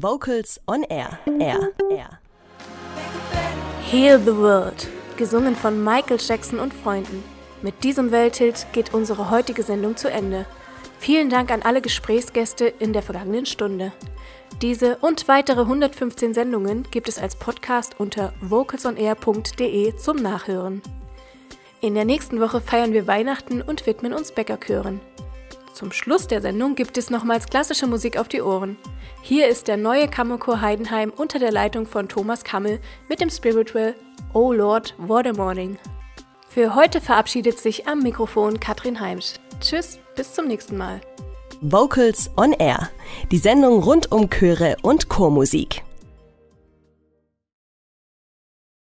Vocals on Air. Air. Air. Heal the World. Gesungen von Michael Jackson und Freunden. Mit diesem Welthit geht unsere heutige Sendung zu Ende. Vielen Dank an alle Gesprächsgäste in der vergangenen Stunde. Diese und weitere 115 Sendungen gibt es als Podcast unter vocalsonair.de zum Nachhören. In der nächsten Woche feiern wir Weihnachten und widmen uns Bäckerchören. Zum Schluss der Sendung gibt es nochmals klassische Musik auf die Ohren. Hier ist der neue Kammerchor Heidenheim unter der Leitung von Thomas Kammel mit dem Spiritual Oh Lord, What a Morning. Für heute verabschiedet sich am Mikrofon Katrin Heimsch. Tschüss, bis zum nächsten Mal. Vocals on Air. Die Sendung rund um Chöre und Chormusik.